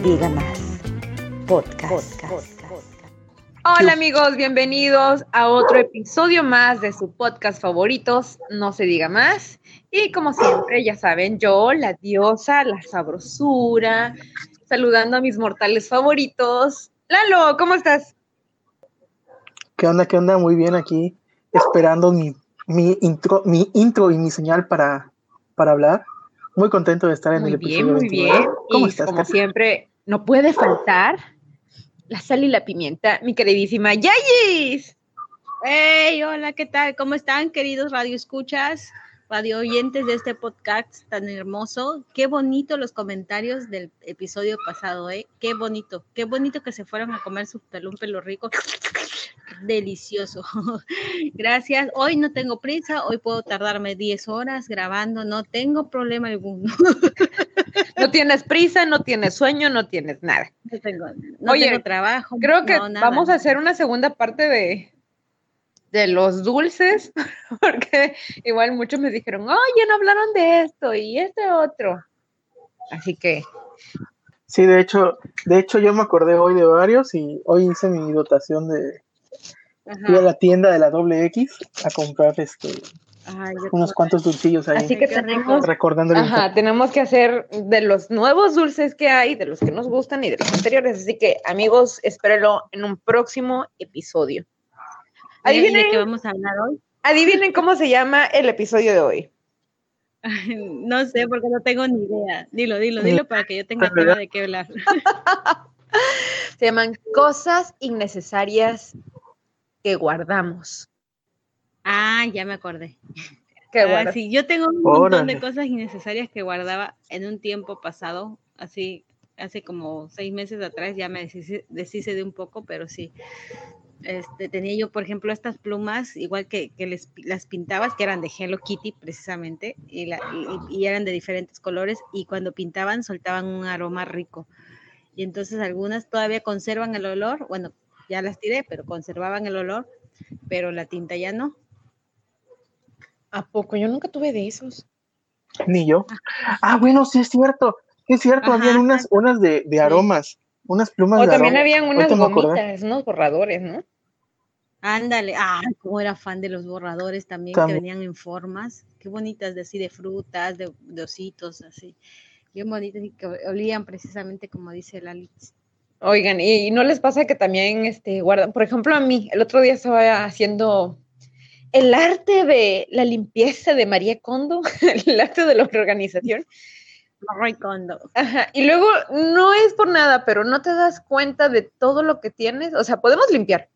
No se diga más. Podcast. Hola amigos, bienvenidos a otro episodio más de su podcast favoritos, No se diga más. Y como siempre, ya saben, yo, la diosa, la sabrosura, saludando a mis mortales favoritos. Lalo, ¿cómo estás? ¿Qué onda? ¿Qué onda? Muy bien aquí, esperando mi, mi intro, mi intro y mi señal para, para hablar. Muy contento de estar en Muy el bien, episodio muy 29. bien. ¿Cómo y estás, como siempre, no puede faltar la sal y la pimienta, mi queridísima Yayis. Hey, hola, ¿qué tal? ¿Cómo están, queridos radio escuchas, radio oyentes de este podcast tan hermoso? Qué bonito los comentarios del episodio pasado, ¿eh? Qué bonito, qué bonito que se fueron a comer su pelón pelo rico. Delicioso. Gracias. Hoy no tengo prisa, hoy puedo tardarme 10 horas grabando, no tengo problema alguno. No tienes prisa, no tienes sueño, no tienes nada. No tengo, no Oye, tengo trabajo. Creo que no, vamos a hacer una segunda parte de, de los dulces, porque igual muchos me dijeron, oye, no hablaron de esto y este otro. Así que, Sí, de hecho, de hecho yo me acordé hoy de varios y hoy hice mi dotación de fui a la tienda de la doble X a comprar este Ay, unos cuantos dulcillos ahí, así que tenemos, recordando ajá, tenemos que hacer de los nuevos dulces que hay, de los que nos gustan y de los anteriores. Así que, amigos, espérenlo en un próximo episodio. ¿Y de Adivinen, qué vamos a hablar hoy? adivinen cómo se llama el episodio de hoy. No sé, porque no tengo ni idea. Dilo, dilo, dilo para que yo tenga tema de qué hablar. Se llaman cosas innecesarias que guardamos. Ah, ya me acordé. Que Ah, guardas. sí, yo tengo un montón de cosas innecesarias que guardaba en un tiempo pasado, así, hace como seis meses atrás, ya me deshice, deshice de un poco, pero sí. Este, tenía yo, por ejemplo, estas plumas, igual que, que les, las pintabas, que eran de Hello Kitty precisamente, y, la- y- y eran de diferentes colores, y cuando pintaban soltaban un aroma rico. Y entonces algunas todavía conservan el olor, bueno, ya las tiré, pero conservaban el olor, pero la tinta ya no. ¿A poco? Yo nunca tuve de esos. Ni yo. Ah, bueno, sí es cierto. sí Es cierto, Ajá, habían unas, unas de, de aromas, unas plumas O de también aroma. habían unas gomitas, unos borradores, ¿no? Ándale, ah, como era fan de los borradores también, También. que venían en formas, qué bonitas, de así de frutas, de, de ositos, así, bien bonitas y que olían precisamente como dice la Litz. Oigan, y, y no les pasa que también este, guardan, por ejemplo, a mí, el otro día estaba haciendo el arte de la limpieza de María Kondo, el arte de la organización. Roy Kondo. Ajá, y luego no es por nada, pero no te das cuenta de todo lo que tienes. O sea, podemos limpiar,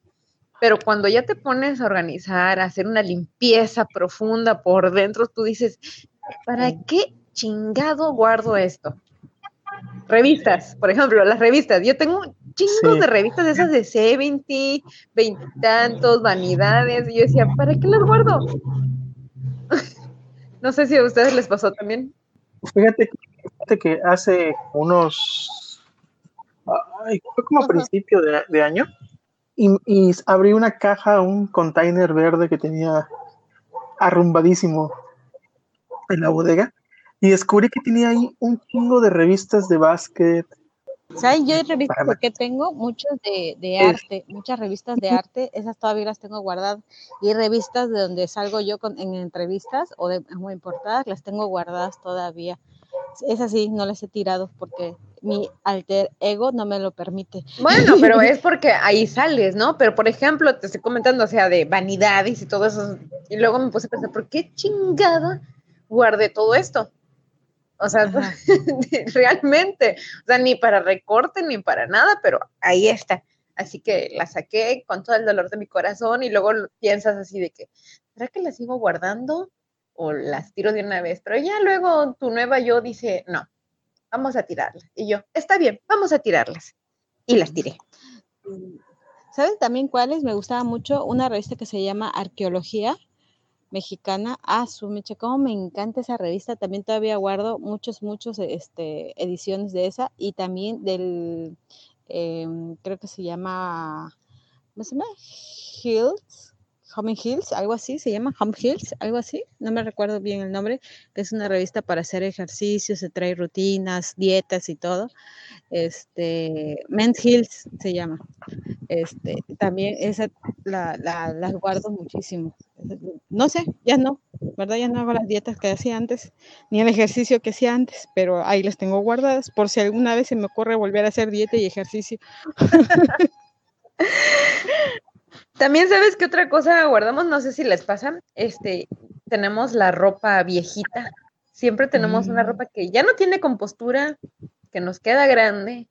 pero cuando ya te pones a organizar, a hacer una limpieza profunda por dentro, tú dices, ¿para qué chingado guardo esto? Revistas, por ejemplo, las revistas. Yo tengo chingos Sí. de revistas de esas de 70, veintitantos, vanidades. Y yo decía, ¿para qué las guardo? no sé si a ustedes les pasó también. Fíjate, que- fíjate que hace unos. Ay, fue como a principio de, de año. Y, y abrí una caja, un container verde que tenía arrumbadísimo en la bodega. Y descubrí que tenía ahí un chingo de revistas de básquet. ¿Sabes? Yo revistas Para- que tengo, muchas de, de arte, muchas revistas de arte, esas todavía las tengo guardadas. Y revistas de donde salgo yo con, en entrevistas o de muy portadas, las tengo guardadas todavía. Esas sí, no las he tirado porque mi alter ego no me lo permite. Bueno, pero es porque ahí sales, ¿no? Pero por ejemplo, te estoy comentando, o sea, de vanidades y todo eso. Y luego me puse a pensar, ¿por qué chingada guardé todo esto? O sea, realmente, o sea, ni para recorte ni para nada, pero ahí está. Así que la saqué con todo el dolor de mi corazón y luego piensas así de que, ¿será que las sigo guardando o las tiro de una vez? Pero ya luego tu nueva yo dice, no, vamos a tirarlas. Y yo, está bien, vamos a tirarlas. Y las tiré. ¿Sabes también cuáles? Me gustaba mucho una revista que se llama Arqueología Mexicana. Ah, su mecha, me encanta esa revista. También todavía guardo muchos, muchos este, ediciones de esa y también del, em, creo que se llama, ¿cómo se llama? Hills, Home Hills, algo así, se llama Home Hills, algo así, no me recuerdo bien el nombre, que es una revista para hacer ejercicios, se trae rutinas, dietas y todo. Este, Men's Hills se llama. Este, también esa la, las guardo muchísimo. No sé, ya no, ¿verdad? Ya no hago las dietas que hacía antes, ni el ejercicio que hacía antes, pero ahí las tengo guardadas por si alguna vez se me ocurre volver a hacer dieta y ejercicio. También sabes que otra cosa guardamos, no sé si les pasa, este, tenemos la ropa viejita. Siempre tenemos una Mm. ropa que ya no tiene compostura, que nos queda grande,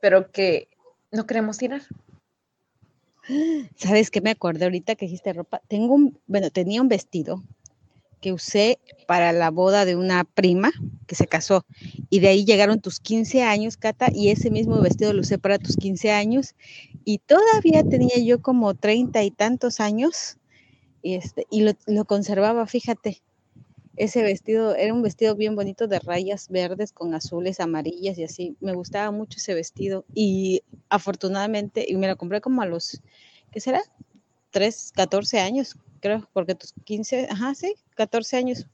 pero que no queremos tirar. ¿Sabes qué me acordé ahorita que dijiste ropa? Tengo un, bueno, tenía un vestido que usé para la boda de una prima que se casó y de ahí llegaron tus 15 años, Cata, y ese mismo vestido lo usé para tus 15 años y todavía tenía yo como treinta y tantos años y, este, y lo, lo conservaba, fíjate. Ese vestido era un vestido bien bonito de rayas verdes con azules, amarillas y así. Me gustaba mucho ese vestido y afortunadamente, y me lo compré como a los, ¿qué será? 3, 14 años, creo, porque tus 15, ajá, sí, 14 años,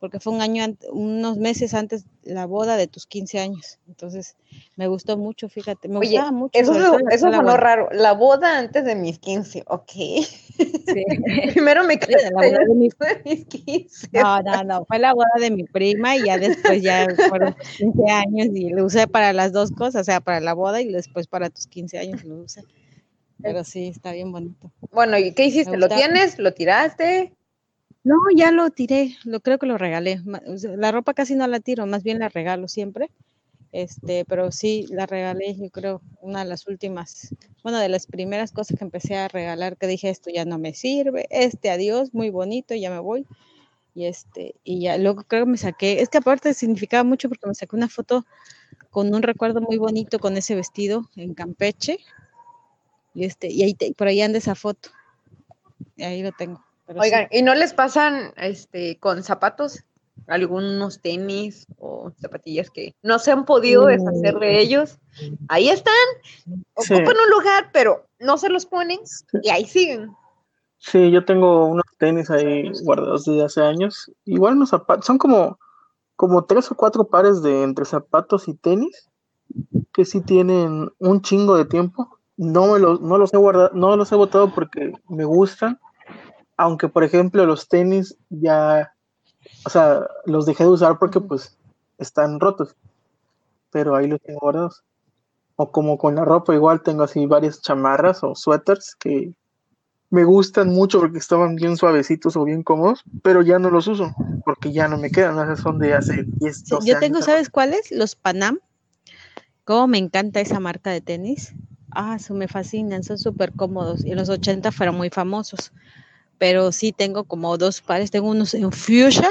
porque fue un año, unos meses antes la boda de tus 15 años. Entonces, me gustó mucho, fíjate, me Oye, gustaba mucho. eso, la eso sonó raro. La boda antes de mis 15, ok. Sí. Primero me casé la boda de mi- de mis 15. No, no, no, fue la boda de mi prima y ya después ya fueron 15 años y lo usé para las dos cosas, o sea, para la boda y después para tus 15 años lo usé. Pero sí, está bien bonito. Bueno, ¿y qué hiciste? ¿Lo tienes? ¿Lo tiraste? No, ya lo tiré, lo creo que lo regalé. La ropa casi no la tiro, más bien la regalo siempre. Este, pero sí la regalé, yo creo, una de las últimas, bueno, de las primeras cosas que empecé a regalar, que dije, esto ya no me sirve, este adiós, muy bonito, ya me voy. Y este, y ya luego creo que me saqué, es que aparte significaba mucho porque me saqué una foto con un recuerdo muy bonito con ese vestido en Campeche. Y este, y ahí te- por ahí anda esa foto. Y ahí lo tengo. sí. Oigan, ¿y no les pasan este con zapatos? Algunos tenis o zapatillas que no se han podido deshacer de ellos. Ahí están, Sí. ocupan un lugar, pero no se los ponen y ahí siguen. Sí, yo tengo unos tenis ahí guardados desde hace años. Igual unos zapatos, son como, como tres o cuatro pares de entre zapatos y tenis que sí tienen un chingo de tiempo. No me los, no los he guardado, no los he botado porque me gustan. Aunque, por ejemplo, los tenis ya, o sea, los dejé de usar porque pues están rotos. Pero ahí los tengo guardados. O como con la ropa, igual tengo así varias chamarras o suéteres que me gustan mucho porque estaban bien suavecitos o bien cómodos, pero ya no los uso porque ya no me quedan. Esas son de hace 10, Sí, 12 yo tengo, años. ¿sabes cuáles? Los Panam. Cómo me encanta esa marca de tenis. Ah, eso me fascinan, son súper cómodos. Y en los 80 fueron muy famosos. Pero sí tengo como dos pares. Tengo unos en fuchsia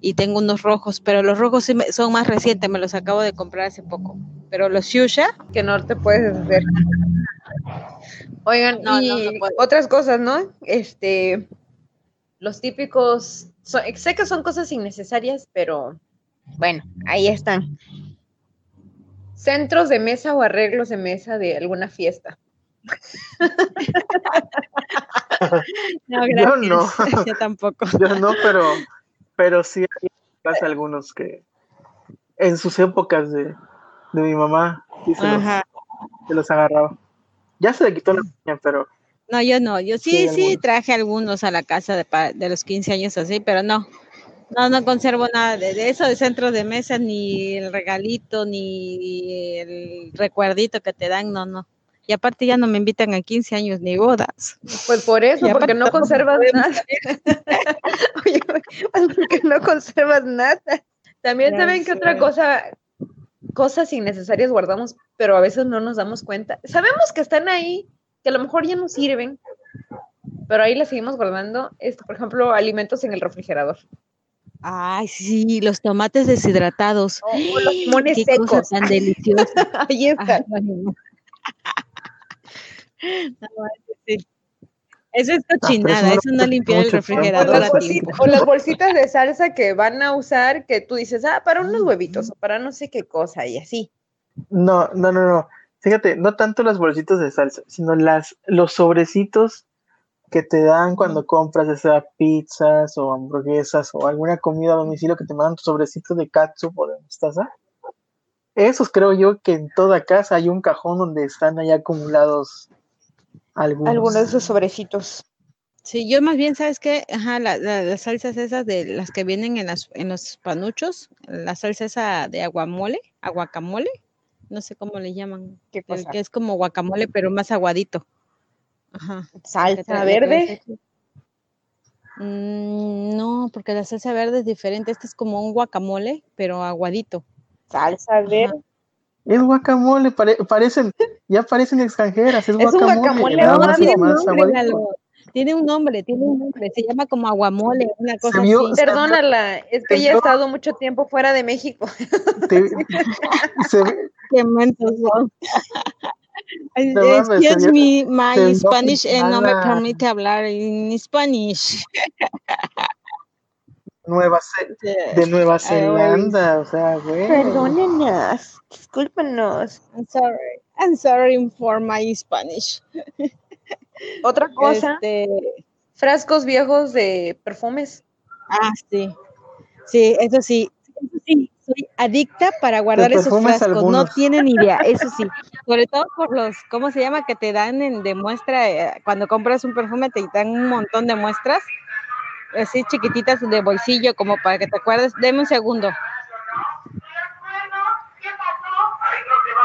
y tengo unos rojos. Pero los rojos son más recientes, me los acabo de comprar hace poco. Pero los fuchsia, que no te puedes deshacer. Oigan, No, y no, otras cosas, ¿no? Este, los típicos, so- sé que son cosas innecesarias, pero bueno, ahí están. Centros de mesa o arreglos de mesa de alguna fiesta. no, Yo gracias. no. yo tampoco. Yo no, pero, pero sí hay algunos que en sus épocas de, de mi mamá sí se los, se los agarraba. Ya se le quitó la niña, pero No, yo no, yo sí, Sí, sí, traje algunos a la casa de, pa- de los 15 años así, pero no, no, no conservo nada de, de eso de centro de mesa, ni el regalito, ni el recuerdito que te dan, no, no. Y aparte ya no me invitan a 15 años ni bodas. Pues por eso, Y porque no conservas nada. Oye, pues porque no conservas nada. También saben que otra cosa, cosas innecesarias guardamos, pero a veces no nos damos cuenta. Sabemos que están ahí, que a lo mejor ya no sirven, pero ahí las seguimos guardando. Este, por ejemplo, alimentos en el refrigerador. Ay, sí, los tomates deshidratados. Los limones Qué cosa secos. tan deliciosa. ahí está. Ay, no, no. No, eso sí. Eso es cochinada, eso no limpiar el mucho O refrigerador las, a bolsi- tiempo. o las bolsitas de salsa que van a usar, que tú dices, ah, para unos huevitos o para no sé qué cosa y así. no, no, no, no. Fíjate, no tanto las bolsitas de salsa, sino las, los sobrecitos que te dan cuando compras, ya sea pizzas o hamburguesas o alguna comida a domicilio que te mandan tu sobrecito de catsup o de mostaza. Esos creo yo que en toda casa hay un cajón donde están ahí acumulados algunos. Algunos de esos sobrecitos. Sí, yo más bien, ¿sabes qué? Ajá, la- la- las salsas esas de las que vienen en, las, en los panuchos, la salsa esa de aguamole, aguacamole, no sé cómo le llaman, ¿Qué el cosa? que es como guacamole, pero más aguadito. Ajá. Salsa verde. Mm, no, porque la salsa verde es diferente. Este es como un guacamole, pero aguadito. Salsa verde. Es guacamole, pare- parecen, ya parecen extranjeras, es Es un guacamole. más, tiene un nombre, Tiene un nombre, tiene un nombre. Se llama como aguamole, una cosa vio- así. Perdónala, es que ella ha vio- estado mucho tiempo fuera de México. Te- se ve- Qué mentos son. No mames, se Excuse vio- me, my Spanish eh, no me permite hablar en Spanish. Nueva Ce- de Nueva Zelanda, o sea, güey. Perdónenos, discúlpenos. I'm sorry. I'm sorry for my Spanish. Otra cosa, Este, frascos viejos de perfumes. ah, sí. Sí, eso sí. Eso sí, soy adicta para guardar esos frascos. No algunos. tienen idea, eso sí. Sobre todo por los, ¿cómo se llama? Que te dan en, de muestra, eh, cuando compras un perfume te dan un montón de muestras, así chiquititas de bolsillo, como para que te acuerdes. Deme un segundo.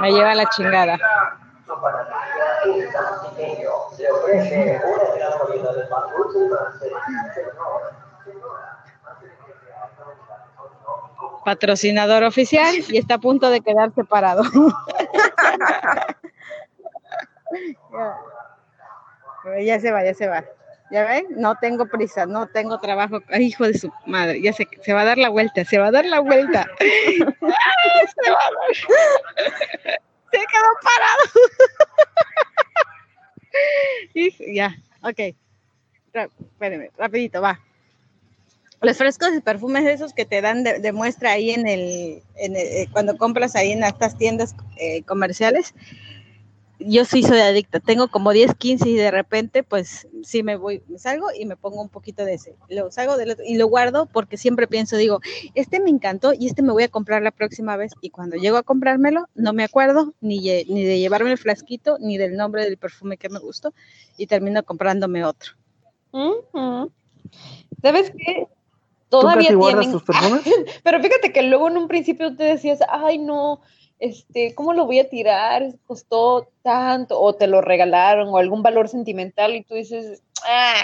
Me lleva la chingada. Patrocinador oficial y está a punto de quedar separado. Ya. Se va, ya se va. ¿Ya ven? No tengo prisa, no tengo trabajo. Ay, hijo de su madre, ya se, se va a dar la vuelta, se va a dar la vuelta. ¡Ah, se va a dar. Se quedó parado. Ya, ok. Espérenme, rapidito, va. Los frescos de perfumes esos que te dan de, muestra ahí en el, en el- eh, cuando compras ahí en estas tiendas eh, comerciales, yo sí soy adicta. Tengo como 10, 15 y de repente, pues sí me voy, me salgo y me pongo un poquito de ese. Lo salgo del otro y lo guardo porque siempre pienso, digo, este me encantó y este me voy a comprar la próxima vez. Y cuando llego a comprármelo, no me acuerdo ni, ni de llevarme el flasquito ni del nombre del perfume que me gustó y termino comprándome otro. ¿Sabes qué? ¿Tú, Todavía Katy, guardas tienen. tus? Pero fíjate que luego en un principio te decías, ay, no, este, ¿cómo lo voy a tirar? Costó tanto, o te lo regalaron, o algún valor sentimental, y tú dices, ah,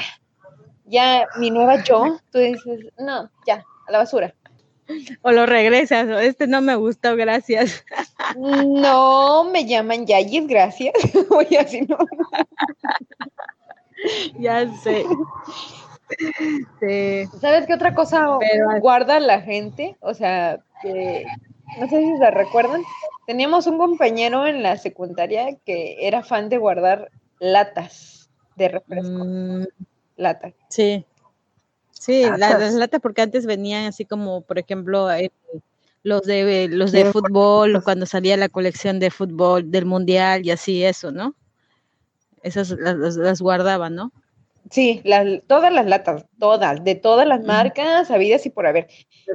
ya, mi nueva yo, tú dices, no, ya, a la basura. O lo regresas, o este no me gustó, gracias. No me llaman Yayis, gracias. Oye, así no. ya sé. Sí. ¿Sabes qué otra cosa Pero- guarda la gente? O sea, que no sé si se recuerdan. Teníamos un compañero en la secundaria que era fan de guardar latas de refresco. Mm, Latas. sí. Sí, las latas porque antes venían así como, por ejemplo, eh, los de los de fútbol, cuando salía la colección de fútbol del mundial y así eso, ¿no? Esas las, las- las guardaban, ¿no? Sí, las, todas las latas, todas, de todas las marcas, habidas y por haber.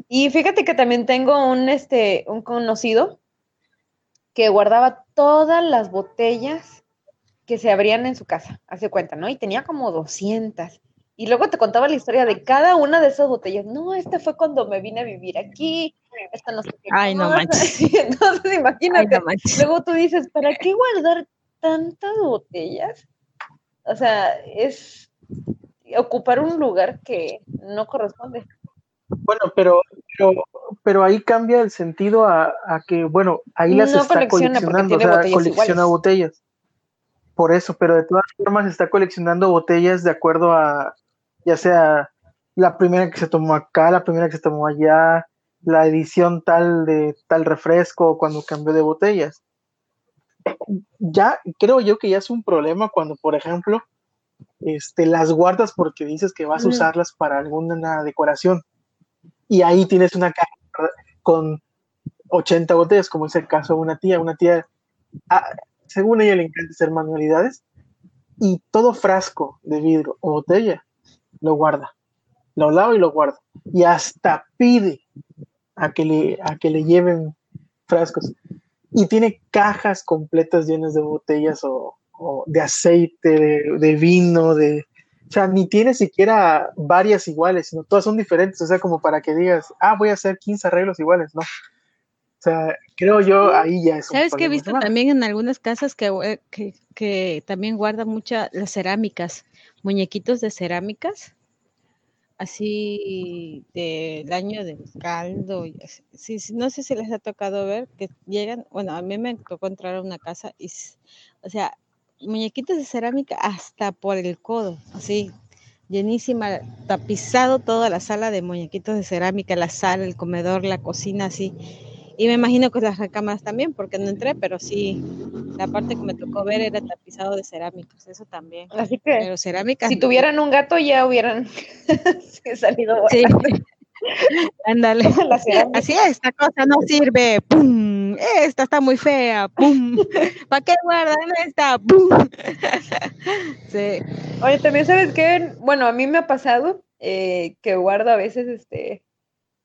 Y fíjate que también tengo un, este, un conocido que guardaba todas las botellas que se abrían en su casa, hace cuenta, ¿no? Y tenía como 200. Y luego te contaba la historia de cada una de esas botellas. No, esta fue cuando me vine a vivir aquí, esta no sé qué. Ay, no cosa". manches. Entonces Ay, imagínate. no manches. Luego tú dices, ¿para qué guardar tantas botellas? O sea, es ocupar un lugar que no corresponde. Bueno, pero, pero, pero ahí cambia el sentido a, a que, bueno, ahí las No está coleccionando, o sea, botellas colecciona iguales. botellas. Por eso, pero de todas formas está coleccionando botellas de acuerdo a, ya sea la primera que se tomó acá, la primera que se tomó allá, la edición tal de tal refresco, cuando cambió de botellas. Ya creo yo que ya es un problema cuando, por ejemplo, este, las guardas porque dices que vas a usarlas para alguna decoración y ahí tienes una caja con 80 botellas, como es el caso de una tía. Una tía, ah, según ella le encanta hacer manualidades, y todo frasco de vidrio o botella lo guarda. Lo lava y lo guarda. Y hasta pide a que le, a que le lleven frascos. Y tiene cajas completas llenas de botellas o, o de aceite, de, de vino, de, o sea, ni tiene siquiera varias iguales, sino todas son diferentes, o sea, como para que digas, ah, voy a hacer 15 arreglos iguales, ¿no? O sea, creo yo ahí ya es. ¿Sabes qué he visto también en algunas casas que, eh, que, que también guardan muchas las cerámicas, muñequitos de cerámicas, así del año del caldo. Sí, no sé si les ha tocado ver que llegan, bueno, a mí me tocó entrar a una casa y, o sea, muñequitos de cerámica hasta por el codo, así, llenísima, tapizado toda la sala de muñequitos de cerámica, la sala, el comedor, la cocina, así. Y me imagino que las recámaras también, porque no entré, pero sí, la parte que me tocó ver era tapizado de cerámicos, eso también. Así que, pero cerámica. si tuvieran un gato ya hubieran salido. Sí. Ándale. Así es, esta cosa no sirve. ¡Pum! Esta está muy fea. ¡Pum! ¿Para qué guardan esta? ¡Pum! Sí. Oye, también sabes que, bueno, a mí me ha pasado eh, que guardo a veces este,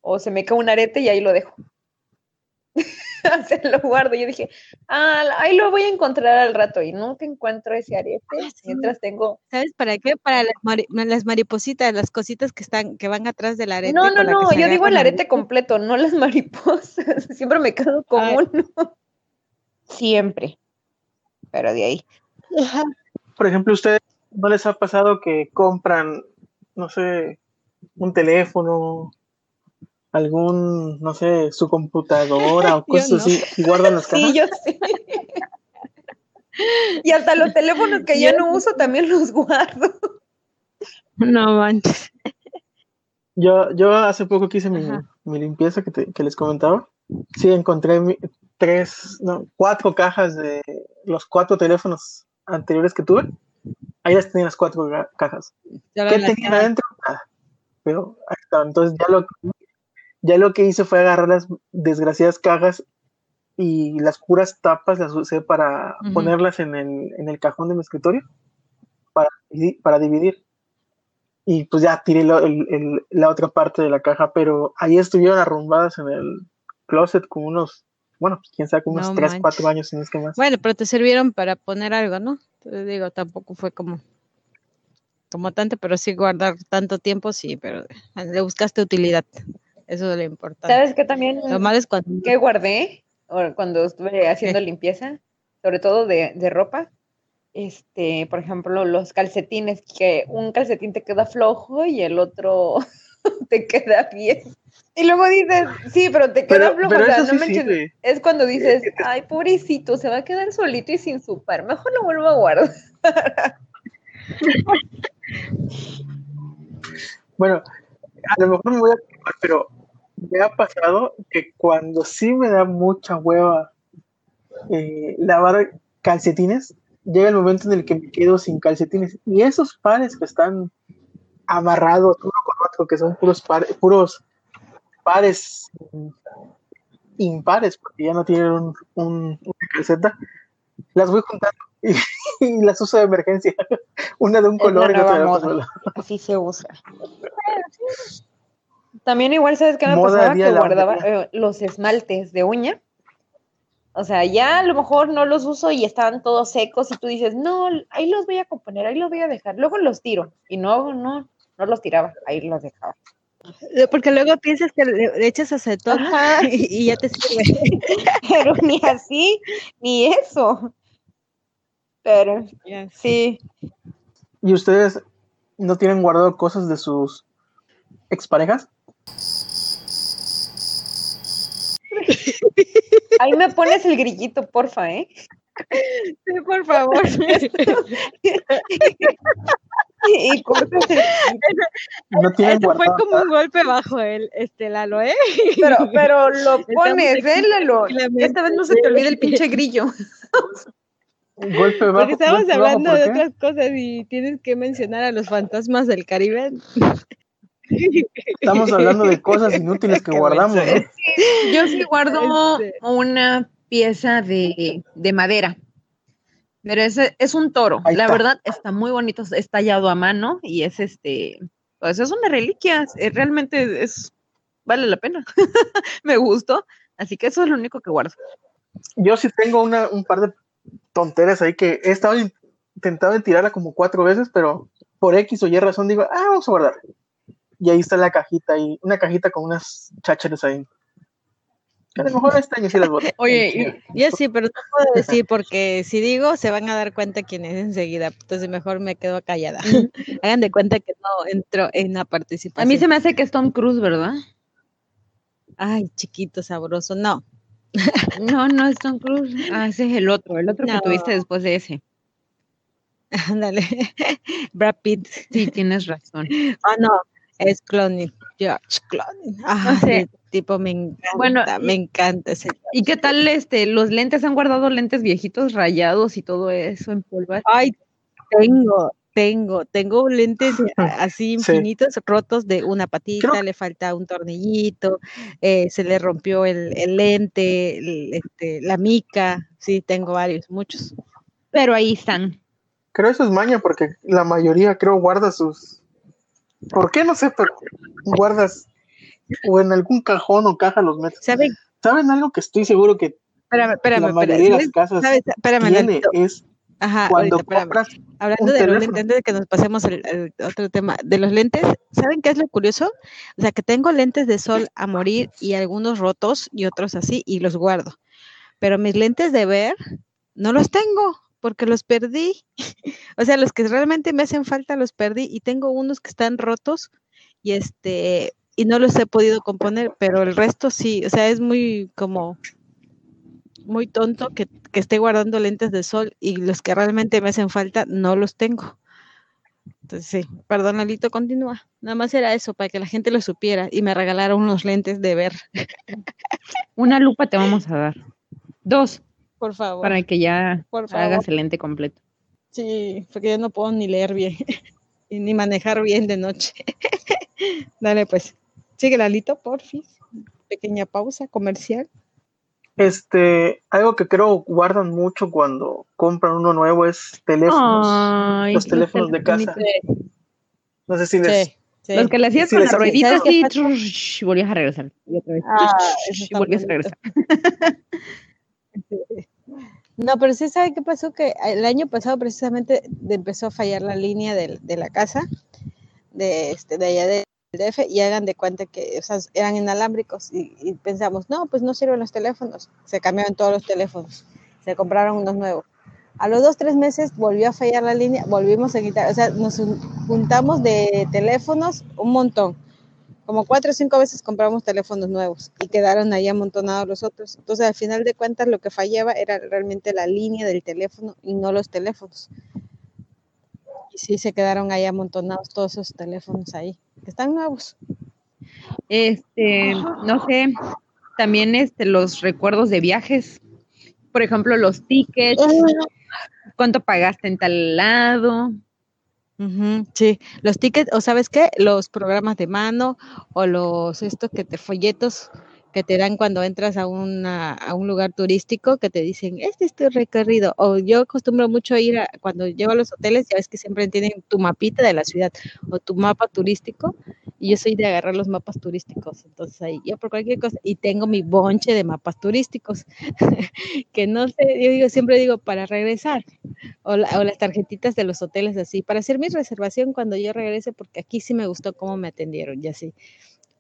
o se me cae un arete y ahí lo dejo. se lo guardo. Yo dije, ah, ahí lo voy a encontrar al rato y nunca encuentro ese arete Ah, sí. mientras tengo. ¿Sabes para qué? Para las, mari- las maripositas, las cositas que están, que van atrás del arete. No, no, no, yo digo el arete completo, no las mariposas. Siempre me quedo con Ay. uno. Siempre. Pero de ahí. Por ejemplo, ¿ustedes no les ha pasado que compran, no sé, un teléfono, algún, no sé, su computadora o cosas no. así y guardan las cajas? Sí, yo sí. Y hasta los teléfonos que ya no uso también los guardo. No manches. Yo, yo hace poco que hice mi, mi limpieza que, te- que les comentaba. Sí, encontré mi- tres, no, cuatro cajas de los cuatro teléfonos anteriores que tuve. Ahí las tenía las cuatro cajas. ¿Qué tenían adentro? Nada. Pero ahí estaba. Entonces ya lo, ya lo que hice fue agarrar las desgraciadas cajas y las puras tapas las usé para ponerlas en el, en el cajón de mi escritorio para, para dividir. Y pues ya tiré lo- el- el- la otra parte de la caja, pero ahí estuvieron arrumbadas en el closet con unos, bueno, pues quién sabe, con unos No 3, manches. 4 años, si no es que más. Bueno, pero te sirvieron para poner algo, ¿no? Te digo, tampoco fue como como tanto, pero sí guardar tanto tiempo, sí, pero le buscaste utilidad. Eso es lo importante. ¿Sabes qué también Lo malo es cuando que guardé o cuando estuve haciendo ¿Qué? limpieza? Sobre todo de, de ropa. Este, por ejemplo, los calcetines, que un calcetín te queda flojo y el otro te queda bien. Y luego dices, sí, pero te queda Pero, flojo. pero o sea, eso no sí manches. Es cuando dices, ay, pobrecito, se va a quedar solito y sin su par. Mejor lo vuelvo a guardar. Bueno, a lo mejor me voy a quemar, pero me ha pasado que cuando sí me da mucha hueva eh, lavar calcetines, llega el momento en el que me quedo sin calcetines. Y esos pares que están amarrados uno con otro, que son puros pares, puros pares impares, porque ya no tienen un, un- una calceta, las voy juntando y, y las uso de emergencia. Una de un color y otra de otro color. Así se usa. También igual, ¿sabes qué me Moda pasaba? Que guardaba eh, los esmaltes de uña. O sea, ya a lo mejor no los uso y estaban todos secos y tú dices, no, ahí los voy a componer, ahí los voy a dejar. Luego los tiro. Y no, no, no los tiraba, ahí los dejaba. porque luego piensas que le, echas acetón Ajá. y, y ya te sirve. Pero ni así, ni eso. Pero Ya. sí, ¿Y ustedes no tienen guardado cosas de sus exparejas? ahí me pones el grillito, porfa, ¿eh? Sí, por favor. Y cortas el. No tienen Eso fue guardado como un golpe bajo el este Lalo, ¿eh? Pero, pero lo pones, ¿eh, Lalo? Esta vez no se te olvide el pinche grillo. un golpe bajo. Porque bajo, hablando ¿por de otras cosas y tienes que mencionar a los fantasmas del Caribe. Estamos hablando de cosas inútiles que guardamos, ¿no? Yo sí guardo Este. una pieza de, de madera. Pero ese es un toro. Ahí la está. verdad está muy bonito, es tallado a mano y es este, pues es una reliquia, eh, realmente es, vale la pena. Me gustó, así que eso es lo único que guardo. Yo sí tengo una, un par de tonteras ahí que he estado in- intentado en tirarla como cuatro veces, pero por X o Y razón digo, ah, vamos a guardar. Y ahí está la cajita ahí, una cajita con unas chácharas ahí. A lo mejor este año sí las boto. Oye, y- yo sí, pero no puedo decir porque si digo se van a dar cuenta quién es enseguida, entonces mejor me quedo callada. Hagan de cuenta que no entro en la participación. A mí se me hace que es Tom Cruise, ¿verdad? Ay, chiquito, sabroso. No, No, no es Tom Cruise. Ah, ese es el otro, el otro No. que tuviste después de ese. ándale. Brad Pitt. Sí, tienes razón. Ah, no, es Clooney. George Clooney. Ajá, No sé. tipo me encanta, Bueno, me encanta ese. ¿Y qué tal este? Los lentes han guardado lentes viejitos rayados y todo eso en polvo. Ay, tengo, tengo, tengo lentes así Sí. infinitos rotos de una patita, Creo- le falta un tornillito, eh, se le rompió el, el lente, el- este, la mica, sí, tengo varios, muchos. Pero ahí están. Creo eso es maña porque la mayoría creo guarda sus... ¿Por qué? No sé, pero guardas o en algún cajón o caja los metes. ¿Saben? ¿Saben algo que estoy seguro que Espérame, espérame, la espérame. mayoría de las casas ¿Sabes? Espérame, tiene? Es Ajá, cuando ahorita, espérame. compras Hablando de los teléfono. lentes, antes de que nos pasemos al, al otro tema, de los lentes, ¿saben qué es lo curioso? O sea, que tengo lentes de sol a morir y algunos rotos y otros así y los guardo. Pero mis lentes de ver no los tengo porque los perdí. o sea, los que realmente me hacen falta los perdí y tengo unos que están rotos y este y no los he podido componer, pero el resto sí, o sea, es muy como muy tonto que, que esté guardando lentes de sol y los que realmente me hacen falta no los tengo. Entonces, sí, perdón, Lalito, continúa. Nada más era eso, para que la gente lo supiera y me regalaron unos lentes de ver, Una lupa te vamos a dar. Dos, por favor. para que ya Por hagas el lente completo. Sí, porque yo no puedo ni leer bien y ni manejar bien de noche. Dale, pues. Sigue, Lalito, porfis. Pequeña pausa comercial. Este, algo que creo guardan mucho cuando compran uno nuevo es teléfonos. Ay, los teléfonos de casa. No sé si les... Sí, sí. Los que le hacías Sí, con les la hace- ruedita ¿Sabes qué así, pasa? trush, y volvías a regresar. Y otra vez. Ah, y volvías a regresar. No, pero sí sabe qué pasó que el año pasado precisamente de- empezó a fallar la línea del- de, la casa de este de allá del DF y hagan de cuenta que o sea, eran inalámbricos y, y pensamos, no, pues no sirven los teléfonos. Se cambiaron todos los teléfonos, se compraron unos nuevos. A los dos, tres meses volvió a fallar la línea, volvimos a quitar, o sea, nos jun- juntamos de teléfonos un montón. Como cuatro o cinco veces compramos teléfonos nuevos y quedaron ahí amontonados los otros. Entonces, al final de cuentas, lo que fallaba era realmente la línea del teléfono y no los teléfonos. Y sí, se quedaron ahí amontonados todos esos teléfonos ahí, que están nuevos. Este, no sé, también este, los recuerdos de viajes. Por ejemplo, los tickets, cuánto pagaste en tal lado. Sí, los tickets, o sabes qué, los programas de mano o los estos que te folletos que te dan cuando entras a, una, a un lugar turístico que te dicen, este es tu recorrido. O yo acostumbro mucho ir a, cuando llego a los hoteles, ya ves que siempre tienen tu mapita de la ciudad o tu mapa turístico. Y yo soy de agarrar los mapas turísticos. Entonces ahí, yo por cualquier cosa, y tengo mi bonche de mapas turísticos, que no sé, yo digo, siempre digo, para regresar o, la- o las tarjetitas de los hoteles así, para hacer mi reservación cuando yo regrese, porque aquí sí me gustó cómo me atendieron y así.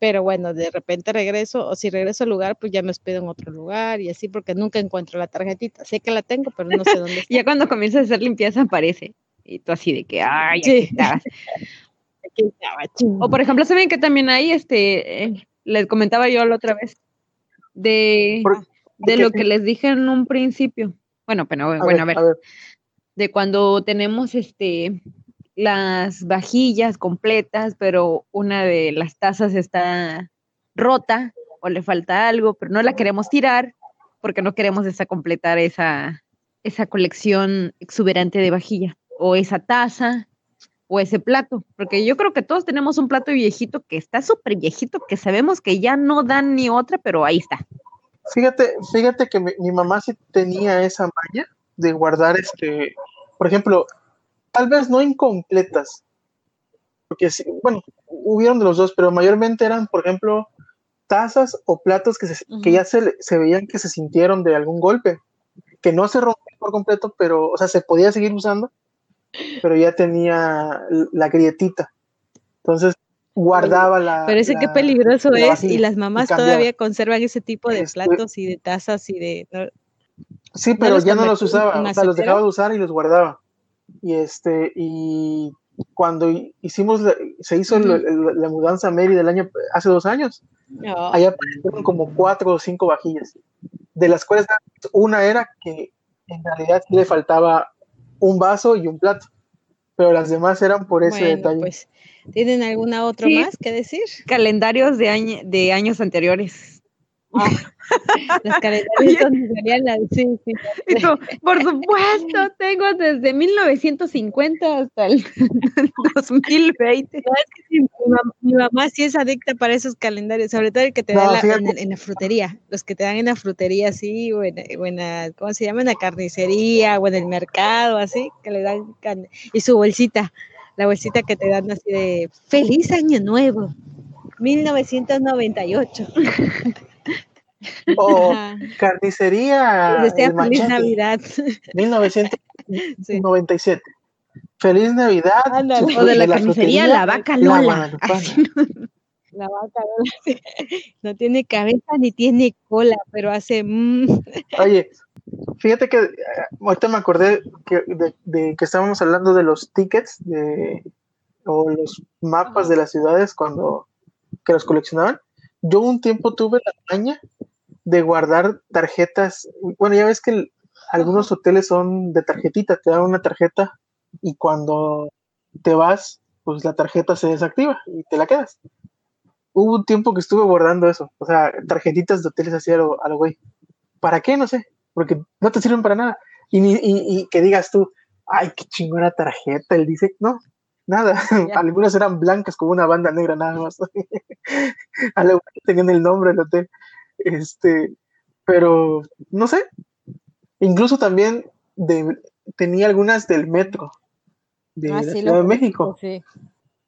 Pero bueno, de repente regreso, o si regreso al lugar, pues ya me hospedo en otro lugar y así, porque nunca encuentro la tarjetita. Sé que la tengo, pero no sé dónde está. Ya cuando comienzas a hacer limpieza aparece. Y tú así de que, ay, aquí Sí. Aquí estaba. O por ejemplo, ¿saben que también hay, este, eh, les comentaba yo la otra vez, de, Por- de lo que les dije en un principio. Bueno, pero A bueno, ver, a ver, de cuando tenemos este las vajillas completas, pero una de las tazas está rota o le falta algo, pero no la queremos tirar porque no queremos completar esa, esa colección exuberante de vajilla o esa taza o ese plato, porque yo creo que todos tenemos un plato viejito que está súper viejito, que sabemos que ya no dan ni otra, pero ahí está. Fíjate, fíjate que mi, mi mamá sí tenía esa maña de guardar, este, por ejemplo, tal vez no incompletas, porque sí, bueno, hubieron de los dos, pero mayormente eran, por ejemplo, tazas o platos que, se- que ya se, se veían que se sintieron de algún golpe, que no se rompió por completo, pero, o sea, se podía seguir usando, pero ya tenía la grietita. Entonces, guardaba la. Pero ese qué la- peligroso la es y las mamás todavía conservan ese tipo de Este- platos y de tazas y de... ¿no? Sí, pero ya no los usaba, o sea, los dejaba de usar y los guardaba. Y este, y cuando hi- hicimos, la- se hizo la- la, la mudanza a Mérida el año, hace dos años, No. allá aparecieron como cuatro o cinco vajillas, de las cuales una era que en realidad le faltaba un vaso y un plato, pero las demás eran por ese Bueno, detalle. pues, ¿tienen alguna otra Sí. más que decir? Calendarios de, año- de años anteriores. Los calendarios donde salían las... Sí, sí. Y tú, por supuesto, tengo desde 1950 hasta el 2020. Sí, mi, mam- mi mamá sí es adicta para esos calendarios, sobre todo el que te No, dan la- en, la frutería, los que te dan en la frutería, sí, o en, o en la, ¿cómo se llama? En la carnicería, o en el mercado, así, que le dan, can- y su bolsita, la bolsita que te dan así de, feliz año nuevo, 1998. O carnicería Les desea El feliz Navidad. 1997. Feliz Navidad. O de la la carnicería La Vaca La Lola. Así, La vaca no, sí. no tiene cabeza ni tiene cola, pero hace... mm. Oye, fíjate que eh, ahorita me acordé que, de, de que estábamos hablando de los tickets de, o los mapas de las ciudades cuando que los coleccionaban. Yo un tiempo tuve la maña de guardar tarjetas. Bueno, ya ves que el- algunos hoteles son de tarjetita, te dan una tarjeta y cuando te vas, pues la tarjeta se desactiva y te la quedas. Hubo un tiempo que estuve guardando eso, o sea, tarjetitas de hoteles así a lo, a lo güey. ¿Para qué? No sé, porque no te sirven para nada. Y, ni- y, y que digas tú, ay, qué chingona tarjeta, él dice, no, nada. Algunas eran blancas como una banda negra nada más. a lo mejor tenían el nombre del hotel. Este, pero no sé. Incluso también de, tenía algunas del metro de Ah, la sí, Ciudad de México, Sí,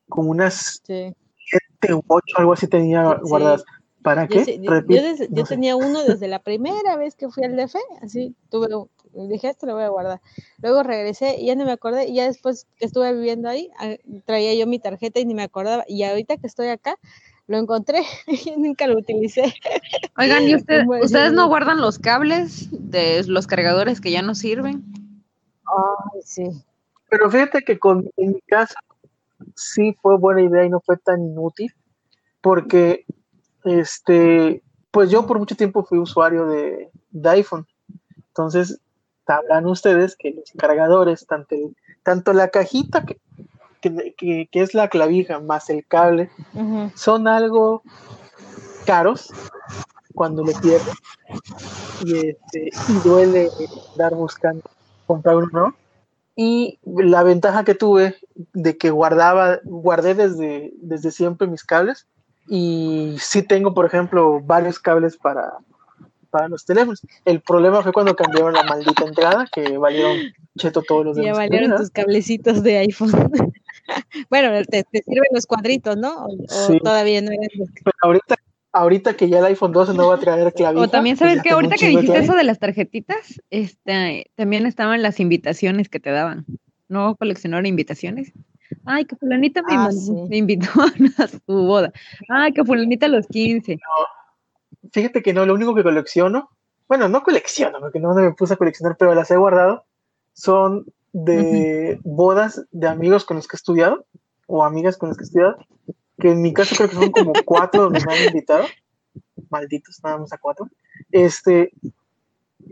como unas sí. siete u ocho, algo así tenía guardadas. ¿Para Yo, qué? yo- yo no tenía uno desde la primera vez que fui al DF, así tuve, un- dije esto lo voy a guardar. Luego regresé y ya no me acordé, y ya después que estuve viviendo ahí, ah, traía yo mi tarjeta y ni me acordaba. Y ahorita que estoy acá, lo encontré y nunca lo utilicé. Oigan, ¿y usted- ustedes no guardan los cables de los cargadores que ya no sirven? Ay, sí. Pero fíjate que con, en mi caso sí fue buena idea y no fue tan inútil, porque este, pues yo por mucho tiempo fui usuario de, de iPhone. Entonces, sabrán ustedes que los cargadores, tanto, el- tanto la cajita que, que, que- que es la clavija más el cable, Ujú. son algo caros cuando lo pierdes y, este, y duele dar buscando comprar uno. Y la ventaja que tuve de que guardaba, guardé desde, desde siempre mis cables y sí tengo, por ejemplo, varios cables para, para los teléfonos. El problema fue cuando cambiaron la maldita entrada, que valieron cheto todos los Ya demás. valieron tus cablecitos de iPhone. bueno, te, te sirven los cuadritos, ¿no? O, todavía no los Pero ahorita, ahorita que ya el iPhone 12 no va a traer clavija. O también pues sabes que ahorita que dijiste clavija. eso de las tarjetitas, este, también estaban las invitaciones que te daban. ¿No coleccionaron invitaciones? Ay, que fulanita me, Ah, mandó- sí. me invitó a su boda. Ay, que fulanita a los 15. Fíjate que no, lo único que colecciono, bueno, no colecciono, porque no me puse a coleccionar, pero las he guardado, son de bodas de amigos con los que he estudiado, o amigas con las que he estudiado, que en mi caso creo que son como cuatro donde me han invitado, malditos, nada más a cuatro. Este,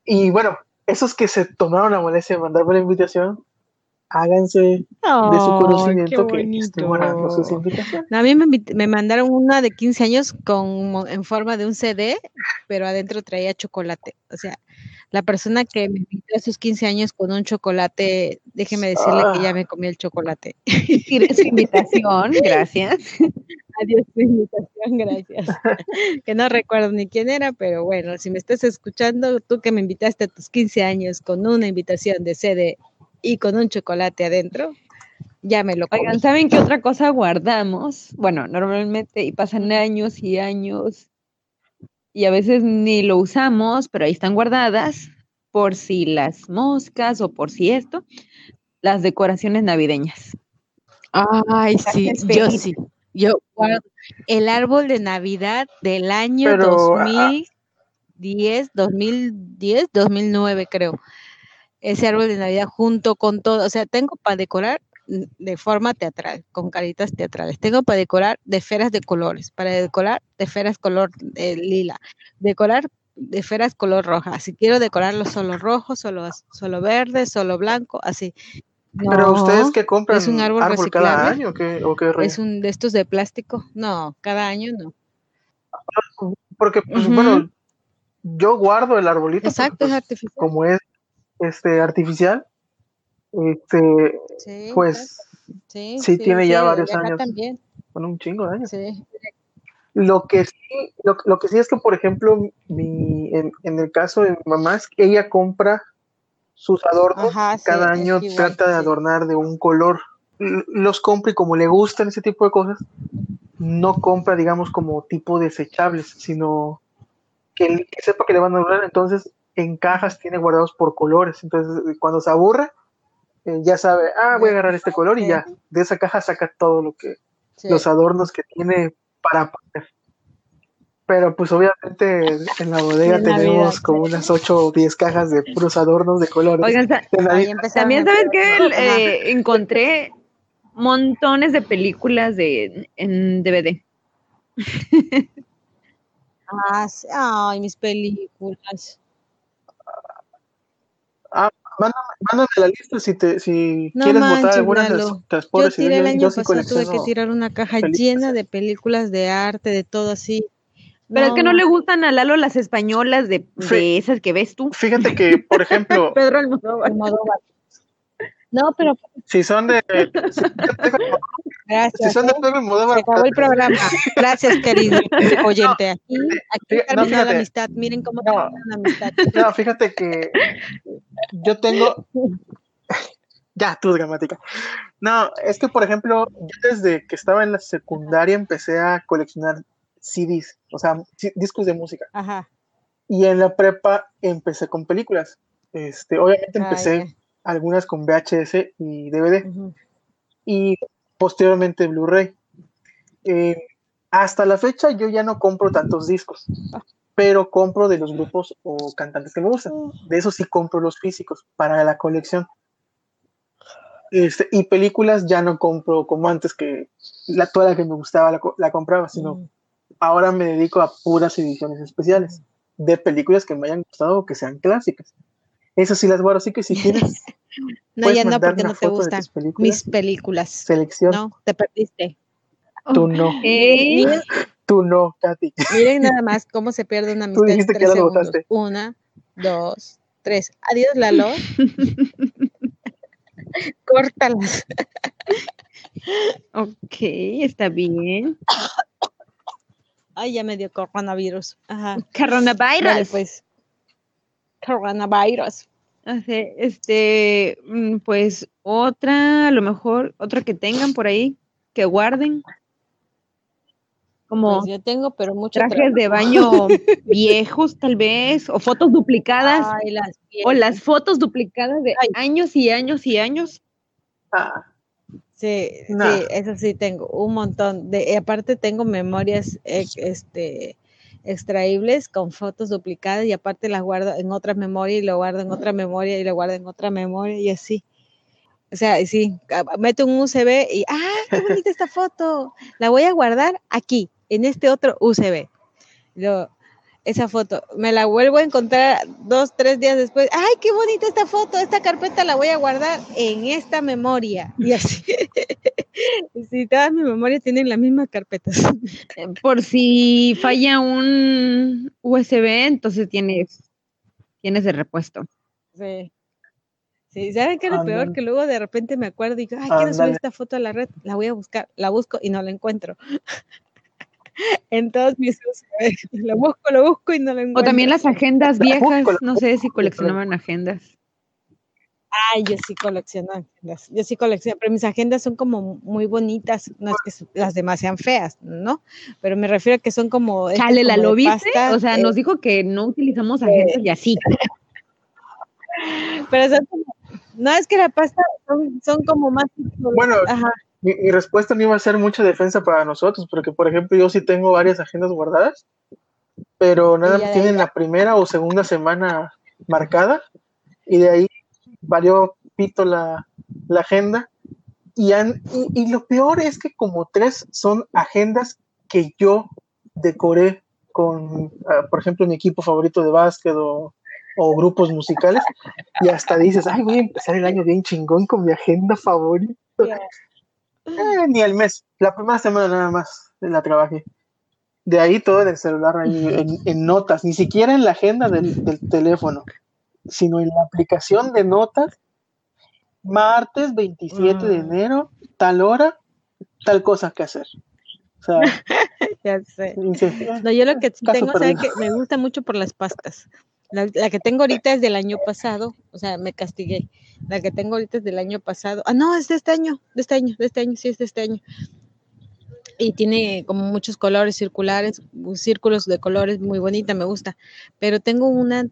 y bueno, esos que se tomaron la molestia de mandarme la invitación, háganse de su conocimiento que estoy guardando sus bonito. invitaciones. No, a mí me, me mandaron una de 15 años con, en forma de un CD, pero adentro traía chocolate. O sea, la persona que me invitó a sus 15 años con un chocolate, déjeme decirle que ya Ah. me comí el chocolate. Tiré su invitación, gracias. Adiós tu invitación, gracias. que no recuerdo ni quién era, pero bueno, si me estás escuchando, tú que me invitaste a tus 15 años con una invitación de sede y con un chocolate adentro, ya me lo comí. Oigan, ¿saben qué otra cosa guardamos? Bueno, normalmente y pasan años y años y a veces ni lo usamos, pero ahí están guardadas por si las moscas o por si esto, las decoraciones navideñas. Ay, sí, yo sí. Yo guardo el árbol de Navidad del año Pero, ah, 2010, 2010, 2009 creo. Ese árbol de Navidad junto con todo, o sea, tengo para decorar de forma teatral, con caritas teatrales. Tengo para decorar de esferas de colores, para decorar de esferas color eh, lila, decorar de esferas color roja. Si quiero decorarlo solo rojo, solo, solo verde, solo blanco, así. Pero ustedes que compran es un árbol cada reciclable. año o qué, o qué rollo? Es un de estos de plástico. No, cada año no. Porque, pues, bueno, yo guardo el arbolito porque, Exacto, es pues, artificial. como es este artificial, este, Sí, pues, sí, sí tiene ya varios años. también, con un chingo de años. Lo que sí, lo, lo que sí es que, por ejemplo, mi, en, en el caso de mi mamá, es que ella compra sus adornos Ajá, cada año igual, trata de adornar de un color. Los compra y como le gustan ese tipo de cosas, no compra, digamos, como tipo desechables, sino que sepa que le van a durar. Entonces, en cajas tiene guardados por colores. Entonces, cuando se aburra, eh, ya sabe, ah, voy a agarrar este color y ya, de esa caja saca todo lo que, sí. los adornos que tiene para poner. Pero pues obviamente en la bodega De tenemos Navidad, como sí. unas 8 o 10 cajas de puros adornos de colores. Oigan, De también sabes que Ajá. eh, encontré montones de películas de en DVD. Ah, sí. Ay, mis películas. Mándame, mándame la lista si, te, si No quieres votar manches, algunas de las, de las Yo pobres tiré el año Yo pasado, tuve que tirar una caja películas. llena de películas de arte, de todo así. Pero es que no le gustan a Lalo las españolas de, de Sí. esas que ves tú. Fíjate que, por ejemplo, Pedro Almodóvar. Almodóvar. No, pero si son de si gracias. ¿eh? Se acabó el programa. Gracias, querido oyente. Aquí, aquí no, la amistad. Miren cómo No. termina la amistad. No, fíjate que yo tengo. Ya, tu gramática. No, es que, por ejemplo, yo desde que estaba en la secundaria empecé a coleccionar CDs, o sea, discos de música. Ajá. Y en la prepa empecé con películas. Este, obviamente empecé algunas con VHS y DVD y posteriormente Blu-ray. Eh, hasta la fecha yo ya no compro tantos discos, pero compro de los grupos o cantantes que me gustan. De eso sí compro los físicos para la colección. Este, y películas ya no compro como antes que la, toda la que me gustaba la, co- la compraba, sino Mm. ahora me dedico a puras ediciones especiales de películas que me hayan gustado o que sean clásicas. Esas sí las guardo, así que si quieres, No, ya no, porque no te gustan películas. mis películas. Selección, No, te perdiste. tú no, ¿Eh? Tú no, Katy. miren nada más cómo se pierde una amistad en dijiste que tres ya lo segundos. votaste. Una, dos, tres. Adiós, Lalo. Córtalas. Ok, está bien. Ay, ya me dio coronavirus. Ajá. Coronavirus. Vale, pues. Coronavirus. Así, Este, mm, pues otra, a lo mejor, otra que tengan por ahí, que guarden. Como Pues yo tengo, pero mucho trajes de baño viejos, tal vez, o fotos duplicadas, Ay, las o las fotos duplicadas de Ay. años y años y años. Ah, Sí, sí, eso sí tengo un montón. De, y aparte tengo memorias eh, este, extraíbles con fotos duplicadas y aparte las guardo en otra memoria y lo guardo en otra memoria y lo guardo en otra memoria y así. O sea, sí, meto un USB y ¡ah, qué bonita esta foto! La voy a guardar aquí, en este otro USB. Lo, esa foto, me la vuelvo a encontrar dos, tres días después. ¡Ay, qué bonita esta foto! Esta carpeta la voy a guardar en esta memoria. Y así. sí, todas mis memorias tienen la misma carpeta. Eh, Por si falla un USB, entonces tienes, tienes el repuesto. Sí. Sí, ¿saben qué es lo peor? Que luego de repente me acuerdo y digo, ay, quiero subir esta foto a la red, la voy a buscar, la busco y no la encuentro. en todos mis usos, lo busco, lo busco y no lo encuentro. O también las agendas viejas, no sé si coleccionaban agendas. Ay, yo sí colecciono agendas, yo sí colecciono, pero mis agendas son como muy bonitas, no es que las demás sean feas, ¿no? Pero me refiero a que son como... estas Chale, ¿la como lo viste? pasta, O sea, eh, nos dijo que no utilizamos agendas y así. Pero son como, no es que la pasta son, son como más... Bueno, Ajá, Mi, mi respuesta no iba a ser mucha defensa para nosotros, porque por ejemplo yo sí tengo varias agendas guardadas, pero nada más tienen la primera o segunda semana marcada y de ahí valió pito la, la agenda. Y, han- y, y lo peor es que como tres son agendas que yo decoré con, ah, por ejemplo, mi equipo favorito de básquet o, o grupos musicales, y hasta dices, ay, voy a empezar el año bien chingón con mi agenda favorita. Eh, ni el mes, la primera semana nada más la trabajé. De ahí todo en el celular, ahí, en, en notas, ni siquiera en la agenda del, del teléfono, sino en la aplicación de notas. Martes 27 de Mm. enero, tal hora, tal cosa que hacer. O sea, ya sé. No, yo lo que tengo, ¿saben perdido. que Me gusta mucho por las pastas. La, que tengo ahorita es del año pasado, o sea, me castigué. La que tengo ahorita es del año pasado. Ah, no, es de este año, de este año, de este año, sí, es de este año. Y tiene como muchos colores circulares, círculos de colores, muy bonita, me gusta. Pero tengo una,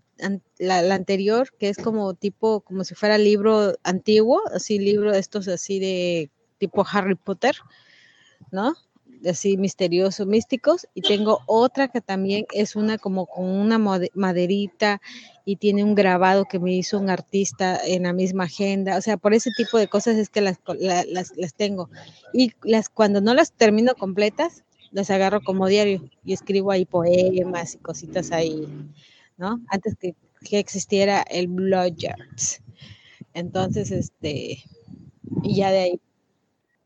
la, la anterior, que es como tipo, como si fuera libro antiguo, así libro de estos así de tipo Harry Potter, ¿no? Así misteriosos, místicos, y tengo otra que también es una como con una maderita y tiene un grabado que me hizo un artista en la misma agenda, o sea, por ese tipo de cosas es que las, las, las tengo. Y las cuando no las termino completas, las agarro como diario y escribo ahí poemas y cositas ahí, ¿no? Antes que, que existiera el Bloggerts. Entonces, este, y ya de ahí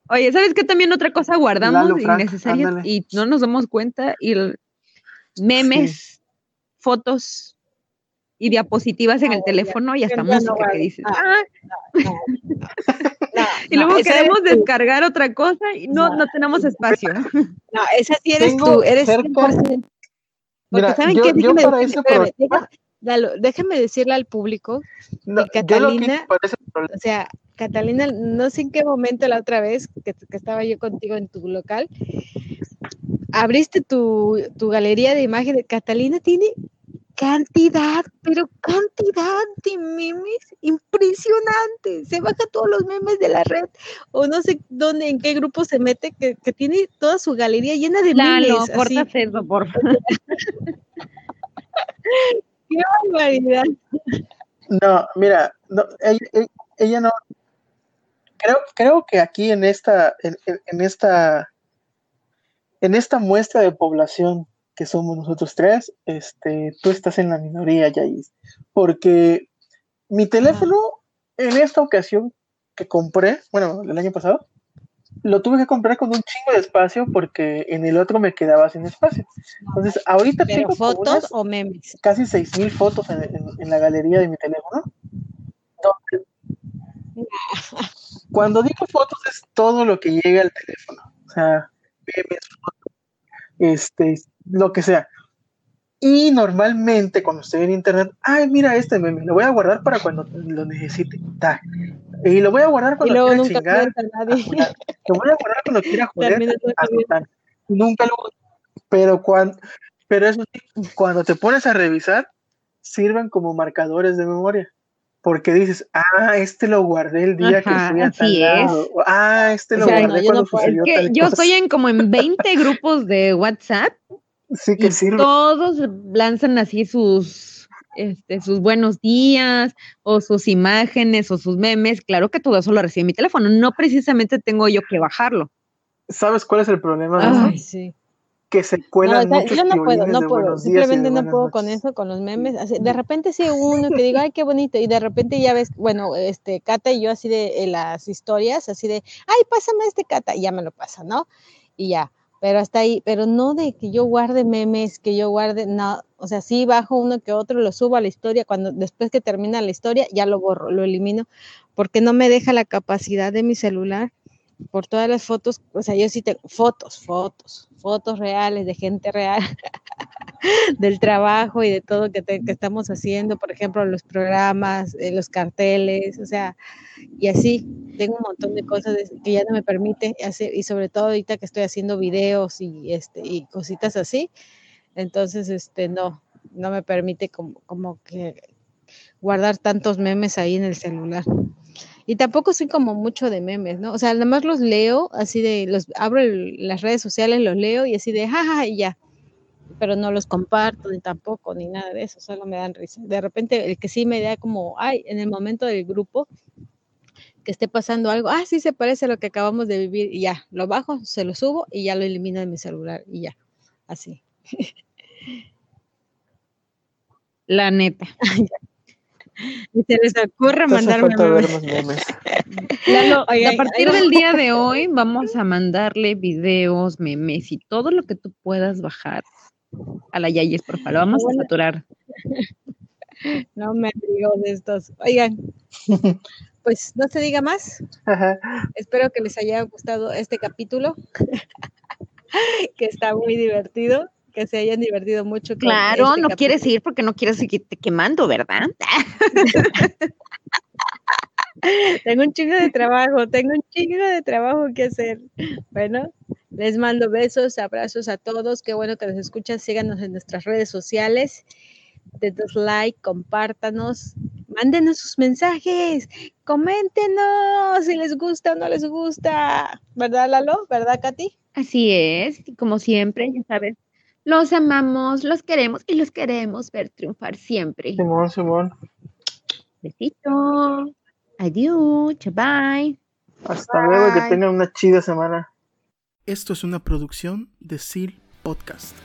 Oye, ¿sabes qué? También otra cosa guardamos Lalo Frank, innecesaria ándale. y no nos damos cuenta y el- memes, fotos y diapositivas en el teléfono y hasta no música que dices. Ah, "Ah", no, no, y luego queremos tú. descargar otra cosa y no, No. no tenemos espacio. No, esa sí eres Tengo tú, eres cerca- 100%. Porque Mira, ¿saben yo- qué? yo para decirle- espérame, programa- déjame decirle al público, no, Y yo lo que Catalina- para ese problema- o sea, Catalina, no sé en qué momento la otra vez que, que estaba yo contigo en tu local, abriste tu, tu galería de imágenes. Catalina tiene cantidad, pero cantidad de memes impresionantes. Se baja todos los memes de la red o no sé dónde, en qué grupo se mete, que, que tiene toda su galería llena de memes. Lalo, así. cortas eso, por favor. ¡Qué barbaridad! No, mira, no, ella, ella- ella no. Creo, creo que aquí en esta, en, esta, en esta muestra de población que somos nosotros tres, este, tú estás en la minoría, Yais. Porque mi teléfono, en esta ocasión que compré, bueno, el año pasado, lo tuve que comprar con un chingo de espacio porque en el otro me quedaba sin espacio. Entonces, ahorita ¿Pero tengo fotos o memes? casi 6.000 fotos en, en- en la galería de mi teléfono. donde- cuando digo fotos es todo lo que llega al teléfono. O sea, memes, fotos, este, lo que sea. Y normalmente cuando estoy en internet, ay, mira este meme, lo voy a guardar para cuando lo necesite. Ta. Y lo voy a guardar cuando quiera nunca chingar. a nadie. Julián. Lo voy a guardar cuando quiera a. Sultán. Nunca lo pero cuando pero eso sí, cuando te pones a revisar sirven como marcadores de memoria porque dices ah este lo guardé el día que fui a así es. o, ah este O lo sea, guardé no, cuando no puedo. Es sucedió que tal yo cosa. estoy en como en 20 grupos de WhatsApp sí que y sirve todos lanzan así sus este, sus buenos días o sus imágenes o sus memes. Claro que todo eso lo recibe mi teléfono. No precisamente tengo yo que bajarlo. sabes cuál es el problema Ay, sí. Que se No, o sea, muchos yo no puedo, no puedo. Simplemente no puedo con eso, con los memes. Así, de repente sí uno que diga, ay, qué bonito. Y de repente ya ves, bueno, este, Cata y yo así de las historias, así de, ay, pásame este Cata. Y ya me lo pasa, ¿no? Y ya. pero hasta ahí, pero no de que yo guarde memes, que yo guarde, no, o sea, sí bajo uno que otro, lo subo a la historia, cuando después que termina la historia ya lo borro, lo elimino, porque no me deja la capacidad de mi celular por todas las fotos, o sea, yo sí tengo fotos, fotos, fotos reales de gente real del trabajo y de todo que, que estamos haciendo, por ejemplo, los programas, eh, los carteles, o sea, y así, tengo un montón de cosas que ya no me permite hacer, y sobre todo ahorita que estoy haciendo videos y, este, y cositas así, entonces, este, no, no me permite como, como que guardar tantos memes ahí en el celular. Y tampoco soy como mucho de memes, ¿no? O sea, nada más los leo, así de, los abro las redes sociales, los leo y así de, jaja, y ya. Pero no los comparto ni tampoco, ni nada de eso, solo me dan risa. De repente, el que sí me da como, ay, en el momento del grupo, que esté pasando algo, ah, sí se parece a lo que acabamos de vivir, y ya, lo bajo, se lo subo y ya lo elimino de mi celular, y ya, así. La neta. y se les ocurre mandarme memes. a partir del día de hoy vamos a mandarle videos, memes y todo lo que tú puedas bajar a la Yayes, por favor. Vamos a saturar. No me digo de estos. Oigan, pues no se diga más. Espero que les haya gustado este capítulo, que está muy divertido que se hayan divertido mucho. claro, este no quieres ir porque no quieres seguirte quemando, ¿verdad? tengo un chingo de trabajo, tengo un chingo de trabajo que hacer. Bueno, les mando besos, abrazos a todos. Qué bueno que nos escuchan. Síganos en nuestras redes sociales. Denos like, compártanos, mándenos sus mensajes, coméntenos si les gusta o no les gusta. ¿Verdad, Lalo? ¿Verdad, Katy? Así es, como siempre, ya sabes, los amamos, los queremos y los queremos ver triunfar siempre. Simón, Simón. Besito. Adiós. Bye. Hasta luego, que tengan una chida semana. Esto es una producción de SEAL Podcast.